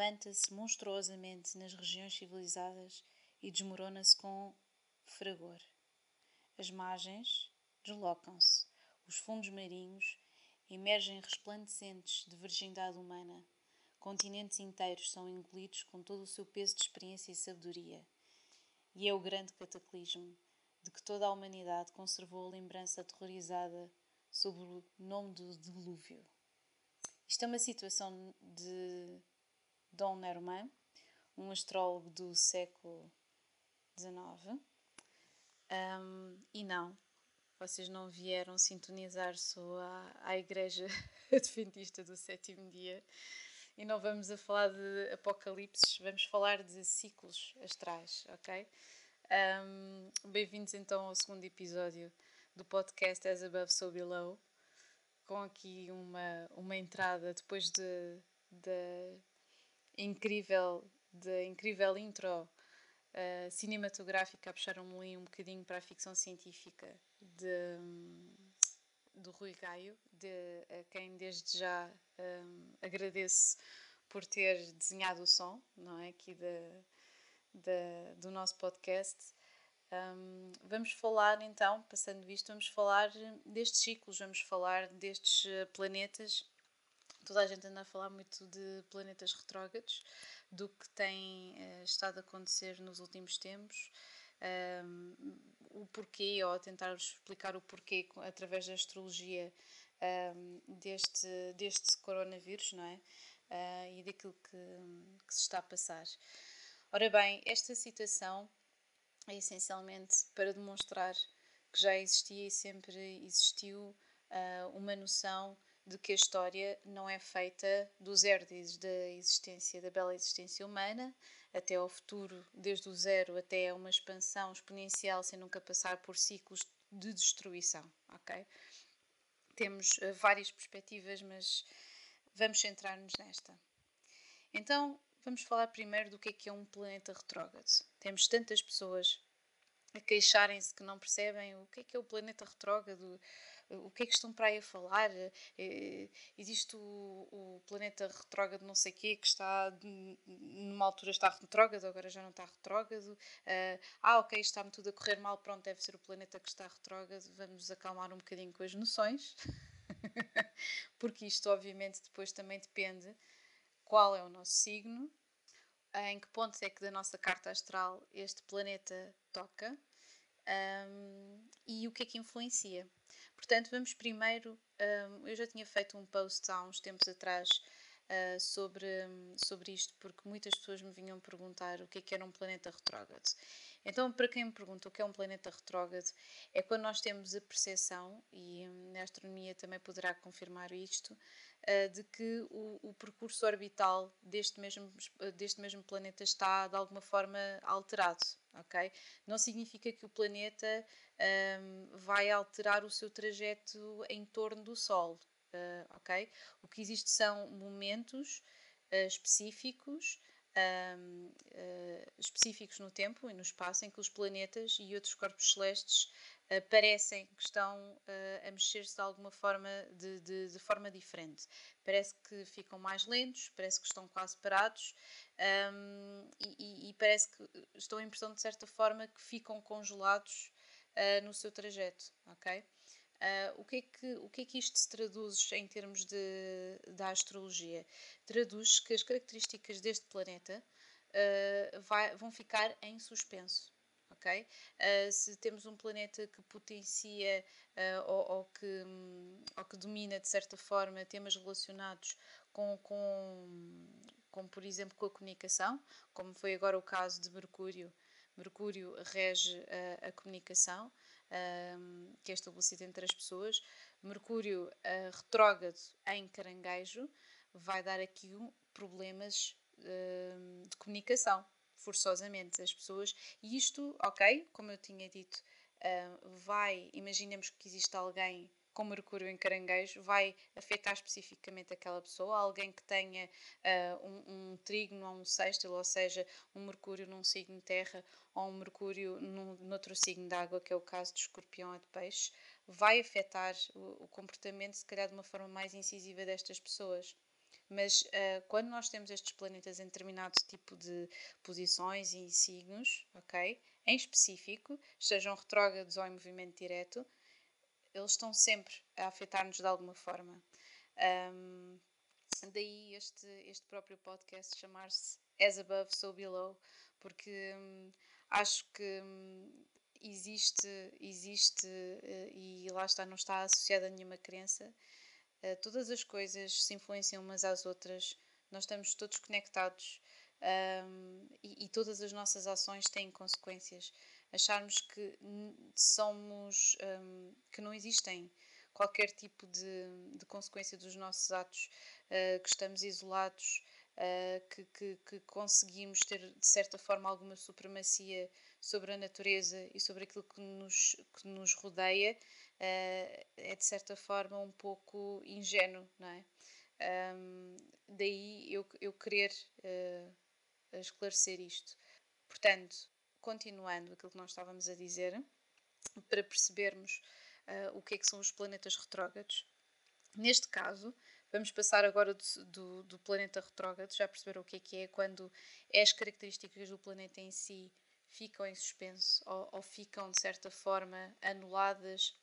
levanta-se monstruosamente nas regiões civilizadas e desmorona-se com fragor. As margens deslocam-se, os fundos marinhos emergem resplandecentes de virgindade humana. Continentes inteiros são engolidos com todo o seu peso de experiência e sabedoria. E é o grande cataclismo de que toda a humanidade conservou a lembrança aterrorizada sob o nome do dilúvio. Isto é uma situação de Dom Nerman, um astrólogo do século XIX. Um, e não, vocês não vieram sintonizar só à, à Igreja Adventista do Sétimo Dia e não vamos a falar de apocalipses, vamos falar de ciclos astrais, ok? Um, Bem-vindos então ao segundo episódio do podcast As Above So Below, com aqui uma, uma entrada depois de, de incrível, de incrível intro uh, cinematográfica a puxar um um bocadinho para a ficção científica de, do Rui Gaio, de, a quem desde já um, agradeço por ter desenhado o som, não é? Aqui de, de, do nosso podcast. Um, vamos falar então, passando isto, vamos falar destes ciclos, vamos falar destes eh, planetas. Toda a gente anda a falar muito de planetas retrógrados, do que tem uh, estado a acontecer nos últimos tempos, um, o porquê, ou tentar explicar o porquê através da astrologia um, deste, deste coronavírus, não é? Uh, e daquilo que, que se está a passar. Ora bem, esta situação é essencialmente para demonstrar que já existia e sempre existiu uh, uma noção de que a história não é feita do zero desde a existência da bela existência humana até ao futuro, desde o zero até uma expansão exponencial sem nunca passar por ciclos de destruição, ok? Temos uh, várias perspectivas, mas vamos centrar-nos nesta. Então, Vamos falar primeiro do que é que é um planeta retrógrado. Temos tantas pessoas a queixarem-se que não percebem o que é que é o planeta retrógrado, o que é que estão para aí a falar. Eh, existe o, o planeta retrógrado não sei quê que está numa altura está retrógrado, agora já não está retrógrado. Eh, ah, ok, está-me tudo a correr mal, pronto, deve ser o planeta que está retrógrado. Vamos acalmar um bocadinho com as noções, porque isto obviamente depois também depende qual é o nosso signo, em que pontos é que da nossa carta astral este planeta toca um, e o que é que influencia. Portanto, vamos primeiro. Um, eu já tinha feito um post há uns tempos atrás uh, sobre, sobre isto, porque muitas pessoas me vinham perguntar o que é que era um planeta retrógrado. Então, para quem me pergunta o que é um planeta retrógrado, é quando nós temos a percepção, e na astronomia também poderá confirmar isto, uh, de que o, o, percurso orbital deste mesmo, deste mesmo planeta está de alguma forma alterado. Okay? Não significa que o planeta um, vai alterar o seu trajeto em torno do Sol. Uh, ok? O que existe são momentos uh, específicos um, uh, específicos no tempo e no espaço em que os planetas e outros corpos celestes uh, parecem que estão uh, a mexer-se de alguma forma de, de, de, forma diferente. Parece que ficam mais lentos, parece que estão quase parados um, e, e, e, parece que estão a impressão de certa forma que ficam congelados no seu trajeto, ok? Uh, o, que é que, o que é que isto se traduz em termos de, da astrologia? Traduz que as características deste planeta uh, vai, vão ficar em suspenso. Okay? Uh, se temos um planeta que potencia ou, ou, que, ou que domina de certa forma temas relacionados com, com, com, por exemplo, com a comunicação, como foi agora o caso de Mercúrio, Mercúrio rege a, a comunicação, um, que é estabelecido entre as pessoas. Mercúrio uh, retrógrado em caranguejo vai dar aqui um, problemas uh, de comunicação, forçosamente, as pessoas. E isto, ok, como eu tinha dito, uh, vai, imaginemos que existe alguém com Mercúrio em caranguejo vai afetar especificamente aquela pessoa, alguém que tenha uh, um, um trígono ou um sextil, ou seja, um Mercúrio num signo terra ou um Mercúrio num, noutro signo de água, que é o caso de escorpião ou de peixe, vai afetar o, o comportamento, se calhar, de uma forma mais incisiva destas pessoas. Mas uh, quando nós temos estes planetas em determinado tipo de posições e signos, ok? Em específico, sejam retrógrados ou em movimento direto, eles estão sempre a afetar-nos de alguma forma. Um, daí este, este próprio podcast chamar-se As Above, So Below, porque hum, acho que hum, existe, existe uh, e lá está, não está associada a nenhuma crença. Uh, todas as coisas se influenciam umas às outras, nós estamos todos conectados um, e, e, todas as nossas ações têm consequências. Acharmos que somos, um, que não existem qualquer tipo de, de consequência dos nossos atos, uh, que estamos isolados, uh, que, que, que, conseguimos ter de certa forma alguma supremacia sobre a natureza e sobre aquilo que nos, que nos rodeia, uh, é de certa forma um pouco ingênuo, não é? Um, daí eu, eu querer esclarecer isto. Portanto, continuando aquilo que nós estávamos a dizer, para percebermos uh, o que é que são os planetas retrógrados. Neste caso, vamos passar agora do, do, do, planeta retrógrado, já perceberam o que é que é quando as características do planeta em si ficam em suspenso ou, ou ficam de certa forma anuladas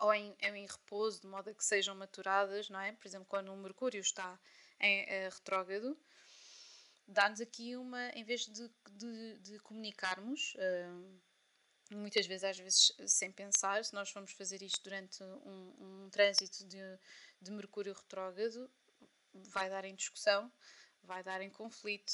ou em, em, repouso, de modo a que sejam maturadas, não é? Por exemplo, quando o Mercúrio está em uh, retrógrado, dá-nos aqui uma, em vez de, de, de comunicarmos, uh, muitas vezes, às vezes sem pensar, se nós formos fazer isto durante um, um trânsito de, de Mercúrio retrógrado, vai dar em discussão, vai dar em conflito.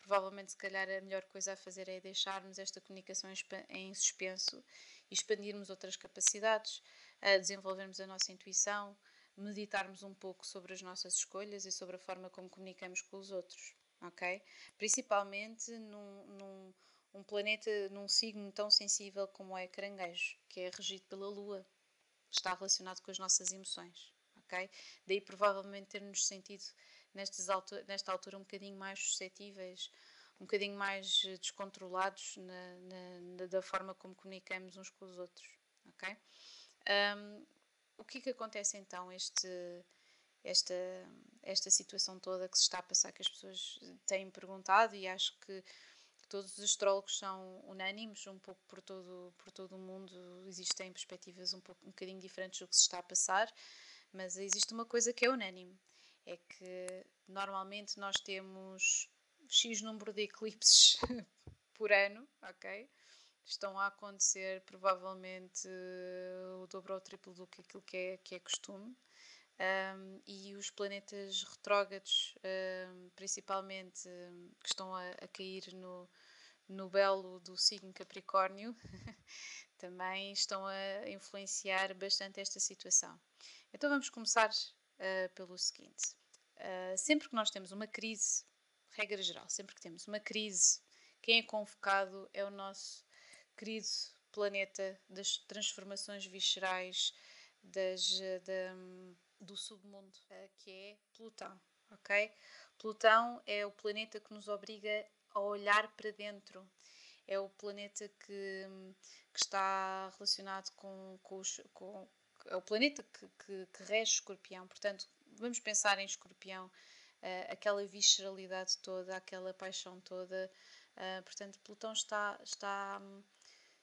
Provavelmente, se calhar, a melhor coisa a fazer é deixarmos esta comunicação em suspenso e expandirmos outras capacidades, desenvolvermos a nossa intuição, meditarmos um pouco sobre as nossas escolhas e sobre a forma como comunicamos com os outros, ok? Principalmente num, num um planeta num signo tão sensível como é Caranguejo, que é regido pela Lua, está relacionado com as nossas emoções, ok? Daí provavelmente ter-nos sentido nestas altura, nesta altura um bocadinho mais suscetíveis, um bocadinho mais descontrolados na, na, na, da forma como comunicamos uns com os outros, ok? Um, o que é que acontece então este esta esta situação toda que se está a passar que as pessoas têm perguntado e acho que todos os astrólogos são unânimes, um pouco por todo, por todo o mundo existem perspectivas um, pouco, um bocadinho diferentes do que se está a passar, mas existe uma coisa que é unânime, é que normalmente nós temos X número de eclipses por ano, ok? Estão a acontecer provavelmente o dobro ou o triplo do que aquilo que é, que é costume. Um, e os planetas retrógrados, um, principalmente, um, que estão a, a, cair no, no belo do signo Capricórnio, também estão a influenciar bastante esta situação. Então vamos começar uh, pelo seguinte: uh, sempre que nós temos uma crise, regra geral, sempre que temos uma crise, quem é convocado é o nosso querido planeta das transformações viscerais das, da, do submundo, que é Plutão, ok? Plutão é o planeta que nos obriga a olhar para dentro. É o planeta que, que está relacionado com, com, os, com é o planeta que, que, que rege escorpião. Portanto, vamos pensar em escorpião, uh, aquela visceralidade toda, aquela paixão toda. Uh, portanto, Plutão está, está,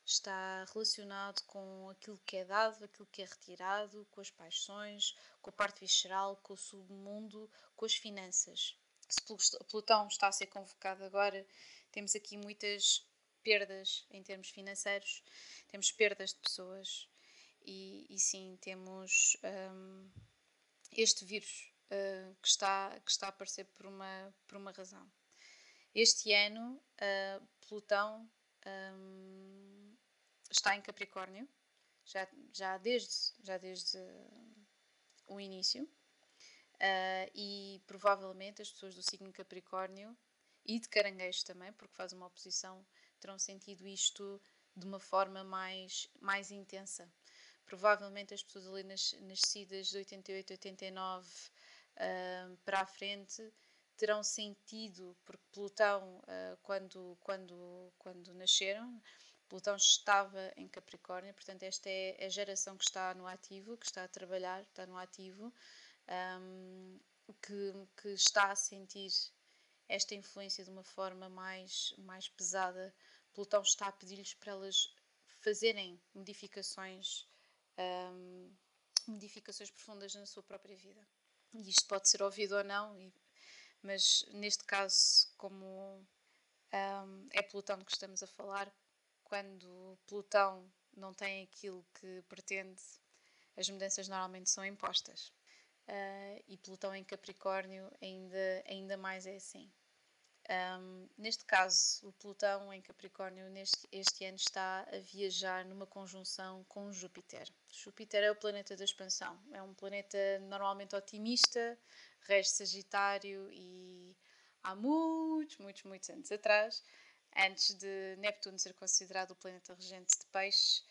está relacionado com aquilo que é dado, aquilo que é retirado, com as paixões, com a parte visceral, com o submundo, com as finanças se Plutão está a ser convocado agora, temos aqui muitas perdas em termos financeiros, temos perdas de pessoas e, e sim, temos um, este vírus uh, que, está, que está a aparecer por uma, por uma razão. Este ano, uh, Plutão um, está em Capricórnio, já, já desde, já desde o início. Uh, e provavelmente as pessoas do signo Capricórnio e de Caranguejo também, porque faz uma oposição, terão sentido isto de uma forma mais, mais intensa. Provavelmente as pessoas ali nas, nascidas de 88, 89 uh, para a frente terão sentido, porque Plutão, uh, quando, quando, quando nasceram, Plutão estava em Capricórnio, portanto, esta é a geração que está no ativo, que está a trabalhar, está no ativo um, que, que está a sentir esta influência de uma forma mais, mais pesada, Plutão está a pedir-lhes para elas fazerem modificações, um, modificações profundas na sua própria vida. E isto pode ser ouvido ou não, e, mas neste caso, como um, é Plutão que estamos a falar, quando Plutão não tem aquilo que pretende, as mudanças normalmente são impostas. Uh, e Plutão em Capricórnio ainda, ainda mais é assim. Um, neste caso, o Plutão em Capricórnio neste, este ano está a viajar numa conjunção com Júpiter. Júpiter é o planeta da expansão, é um planeta normalmente otimista, rege Sagitário e há muitos, muitos, muitos anos atrás, antes de Neptuno ser considerado o planeta regente de peixes,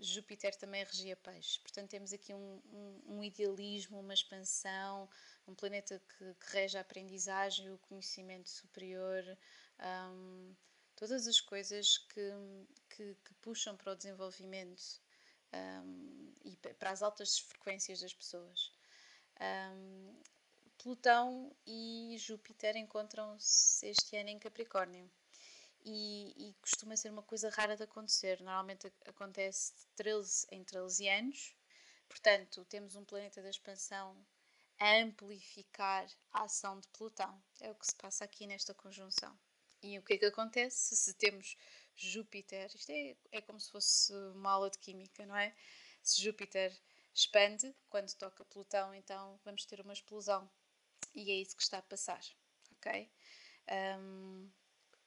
Júpiter também regia peixes. Portanto, temos aqui um, um, um idealismo, uma expansão, um planeta que, que rege a aprendizagem, o conhecimento superior, um, todas as coisas que, que, que, puxam para o desenvolvimento um, e para as altas frequências das pessoas. Um, Plutão e Júpiter encontram-se este ano em Capricórnio. E, e, costuma ser uma coisa rara de acontecer. Normalmente acontece de 13 em 13 anos. Portanto, temos um planeta da expansão a amplificar a ação de Plutão. É o que se passa aqui nesta conjunção. E o que é que acontece se temos Júpiter? Isto é, é como se fosse uma aula de química, não é? Se Júpiter expande, quando toca Plutão, então vamos ter uma explosão. E é isso que está a passar, ok? Um,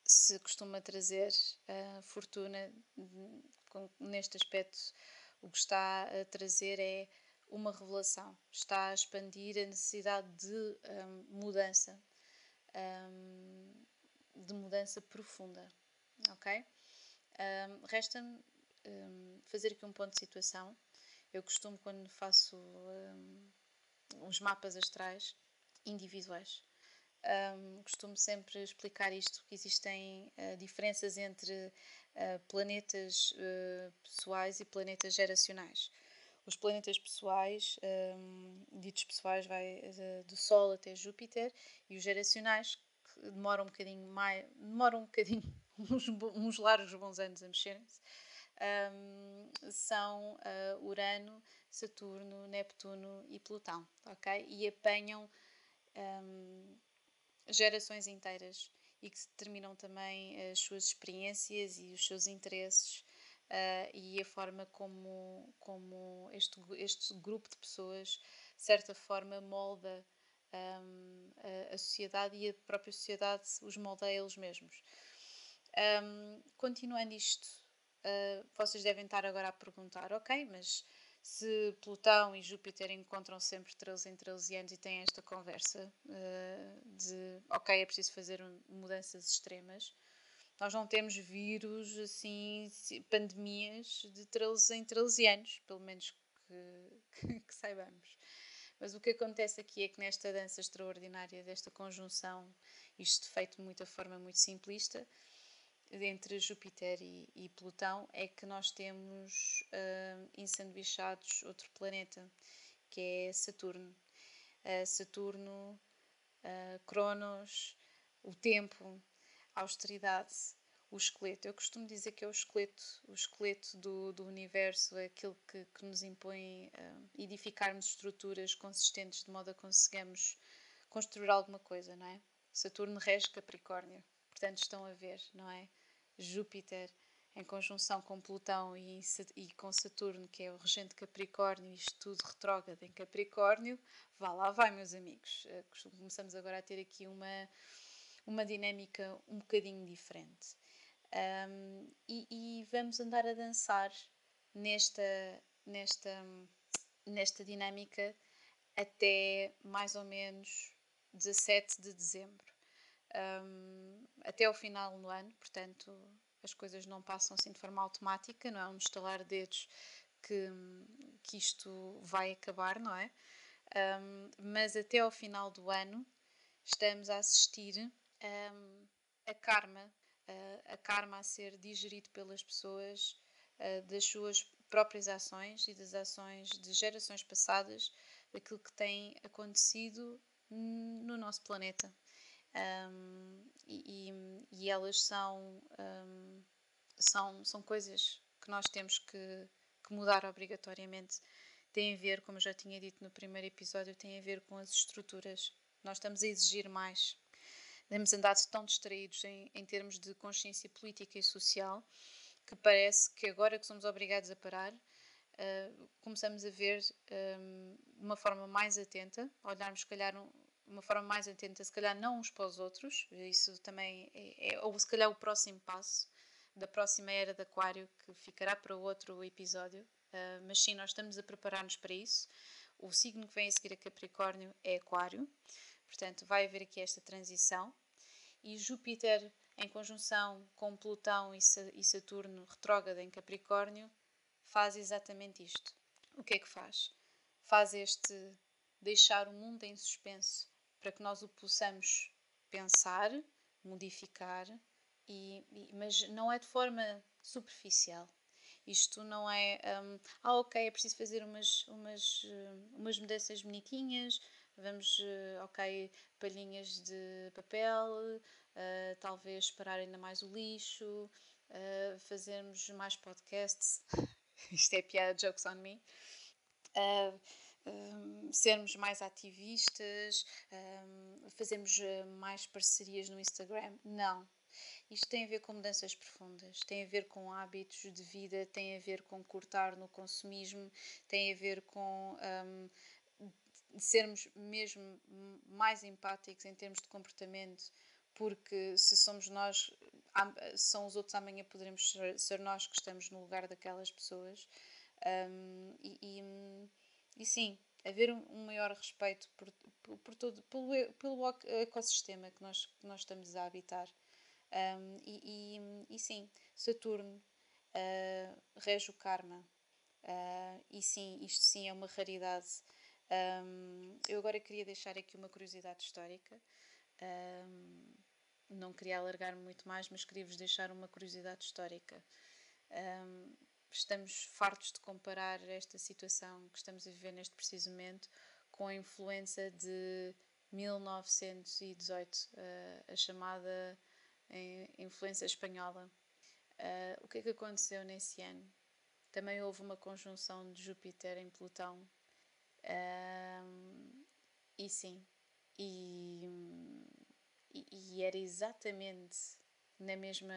se costuma trazer uh, fortuna, neste aspecto, o que está a trazer é uma revelação, está a expandir a necessidade de um, mudança, um, de mudança profunda, ok? Um, Resta-me fazer aqui um ponto de situação. Eu costumo, quando faço uns mapas astrais individuais, um, costumo sempre explicar isto, que existem uh, diferenças entre uh, planetas uh, pessoais e planetas geracionais. Os planetas pessoais, um, ditos pessoais, vai do Sol até Júpiter, e os geracionais, que demoram um bocadinho mais, demoram um bocadinho, uns, uns largos bons anos a mexerem-se, um, são Urano, Saturno, Neptuno e Plutão, ok? E apanham um, gerações inteiras e que determinam também as suas experiências e os seus interesses uh, e a forma como, como este, este grupo de pessoas, de certa forma, molda um, a, a, sociedade e a própria sociedade os molda a eles mesmos. Um, continuando isto, uh, vocês devem estar agora a perguntar, ok, mas se Plutão e Júpiter encontram sempre 13 em 13 anos e têm esta conversa uh, de, ok, é preciso fazer mudanças extremas, nós não temos vírus, assim, pandemias de 13 em 13 anos, pelo menos que, que, que saibamos. Mas o que acontece aqui é que nesta dança extraordinária desta conjunção, isto feito de muita forma muito simplista, entre Júpiter e, e Plutão, é que nós temos uh, ensanduichados outro planeta, que é Saturno. Uh, Saturno, uh, Cronos, o tempo, a austeridade, o esqueleto. Eu costumo dizer que é o esqueleto, o esqueleto do, do universo, é aquilo que, que nos impõe uh, edificarmos estruturas consistentes de modo a conseguirmos construir alguma coisa, não é? Saturno rege Capricórnio, portanto estão a ver, não é? Júpiter em conjunção com Plutão e, e com Saturno, que é o regente Capricórnio, isto tudo retrógrado em Capricórnio, vá lá vai, meus amigos. Uh, começamos agora a ter aqui uma uma dinâmica um bocadinho diferente. Um, e, e, vamos andar a dançar nesta, nesta, nesta dinâmica até mais ou menos 17 de dezembro. Um, até ao final do ano, portanto, as coisas não passam assim de forma automática, não é um estalar de dedos que, que isto vai acabar, não é? Um, mas até ao final do ano estamos a assistir um, a karma, uh, a karma a ser digerido pelas pessoas uh, das suas próprias ações e das ações de gerações passadas, daquilo que tem acontecido no nosso planeta. Um, e, e, elas são, um, são, são coisas que nós temos que, que mudar obrigatoriamente. Tem a ver, como eu já tinha dito no primeiro episódio, tem a ver com as estruturas. Nós estamos a exigir mais. Temos andado tão distraídos em, em termos de consciência política e social que parece que agora que somos obrigados a parar, uh, começamos a ver um, uma forma mais atenta, olharmos, se calhar, um, uma forma mais atenta, se calhar não uns para os outros, isso também é, é, ou se calhar o próximo passo da próxima era de Aquário, que ficará para outro episódio, uh, mas sim, nós estamos a preparar-nos para isso. O signo que vem a seguir a Capricórnio é Aquário, portanto, vai haver aqui esta transição. E Júpiter, em conjunção com Plutão e Saturno retrógrado em Capricórnio, faz exatamente isto. O que é que faz? Faz este deixar o mundo em suspenso para que nós o possamos pensar, modificar, e, e, mas não é de forma superficial. Isto não é, um, ah, ok, é preciso fazer umas, umas, hum, umas mudanças bonitinhas, vamos, uh, ok, palhinhas de papel, uh, talvez parar ainda mais o lixo, uh, fazermos mais podcasts. Isto é piada, jokes on me. Uh, um, sermos mais ativistas, um, fazermos uh, mais parcerias no Instagram. Não. Isto tem a ver com mudanças profundas, tem a ver com hábitos de vida, tem a ver com cortar no consumismo, tem a ver com um, sermos mesmo mais empáticos em termos de comportamento, porque se somos nós, são os outros amanhã poderemos ser nós que estamos no lugar daquelas pessoas. Um, e, e e sim, haver um maior respeito por, por, todo, pelo, pelo ecossistema que nós, que nós estamos a habitar. Um, e, e, e, sim, Saturno uh, rege o karma. Uh, e sim, isto sim é uma raridade. Um, eu agora queria deixar aqui uma curiosidade histórica. Um, não queria alargar muito mais, mas queria-vos deixar uma curiosidade histórica. Um, estamos fartos de comparar esta situação que estamos a viver neste preciso momento com a influença de 1918, uh, a chamada eh, influência espanhola. Uh, o que é que aconteceu nesse ano? Também houve uma conjunção de Júpiter em Plutão. E sim, e, e era exatamente na mesma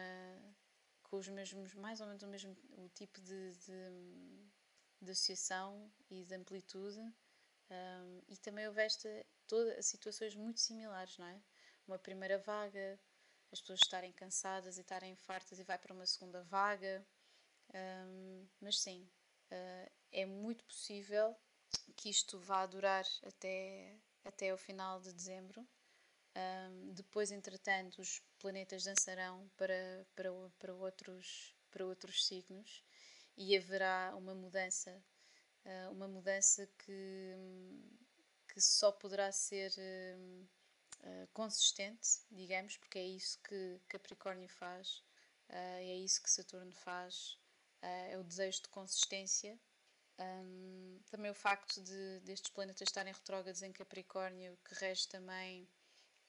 com os mesmos, mais ou menos o mesmo o tipo de, de, de associação e de amplitude. Um, e também houve esta, toda, situações muito similares, não é? Uma primeira vaga, as pessoas estarem cansadas e estarem fartas e vai para uma segunda vaga. Um, mas sim, uh, é muito possível que isto vá durar até, até o final de dezembro. Um, depois, entretanto, os planetas dançarão para, para, para, outros, para outros signos e haverá uma mudança, uh, uma mudança que, que só poderá ser uh, consistente, digamos, porque é isso que Capricórnio faz, uh, é isso que Saturno faz, é o desejo de consistência. Um, também o facto de destes planetas estarem retrógrados em Capricórnio, que rege também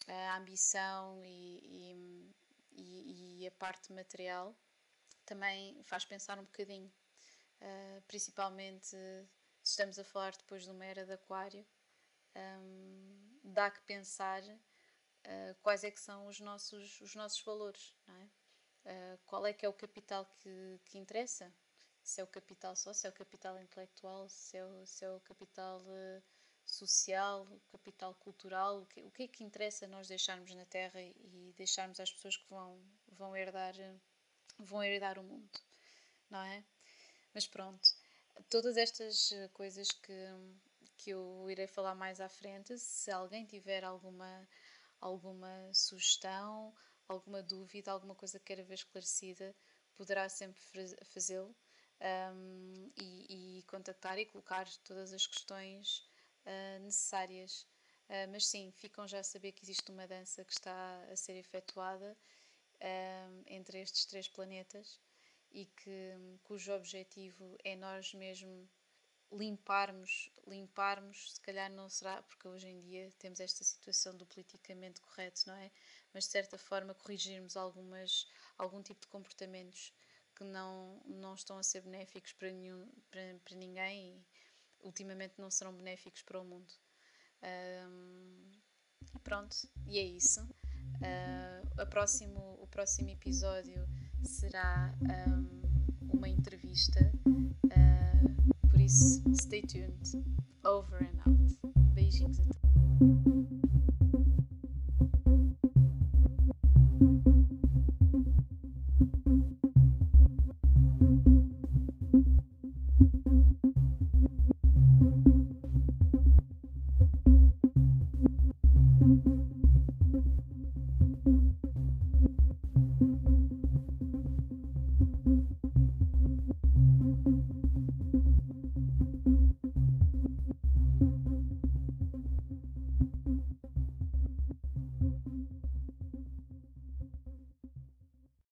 a ambição e, e, e, a parte material também faz pensar um bocadinho, uh, principalmente se estamos a falar depois de uma era de aquário, um, dá que pensar uh, quais é que são os nossos, os nossos valores, é? Uh, qual é que é o capital que, que interessa? Se é o capital só, se é o capital intelectual, se é o, se é o capital social, capital cultural, o que, o que é que interessa nós deixarmos na Terra e deixarmos às pessoas que vão, vão, herdar, vão herdar o mundo, não é? Mas pronto, todas estas coisas que, que eu irei falar mais à frente, se alguém tiver alguma, alguma sugestão, alguma dúvida, alguma coisa que queira ver esclarecida, poderá sempre fazê-lo um, e, e contactar e colocar todas as questões uh, necessárias. Uh, mas sim, ficam já a saber que existe uma dança que está a ser efetuada uh, entre estes três planetas e que, cujo objetivo é nós mesmo limparmos, limparmos, se calhar não será, porque hoje em dia temos esta situação do politicamente correto, não é? Mas de certa forma corrigirmos algumas, algum tipo de comportamentos que não, não estão a ser benéficos para, nenhum, para, para ninguém e ultimamente não serão benéficos para o mundo. Um, pronto, e é isso. Uh, próximo, o próximo episódio será um, uma entrevista. Uh, por isso, stay tuned. Over and out. Beijinhos a todos.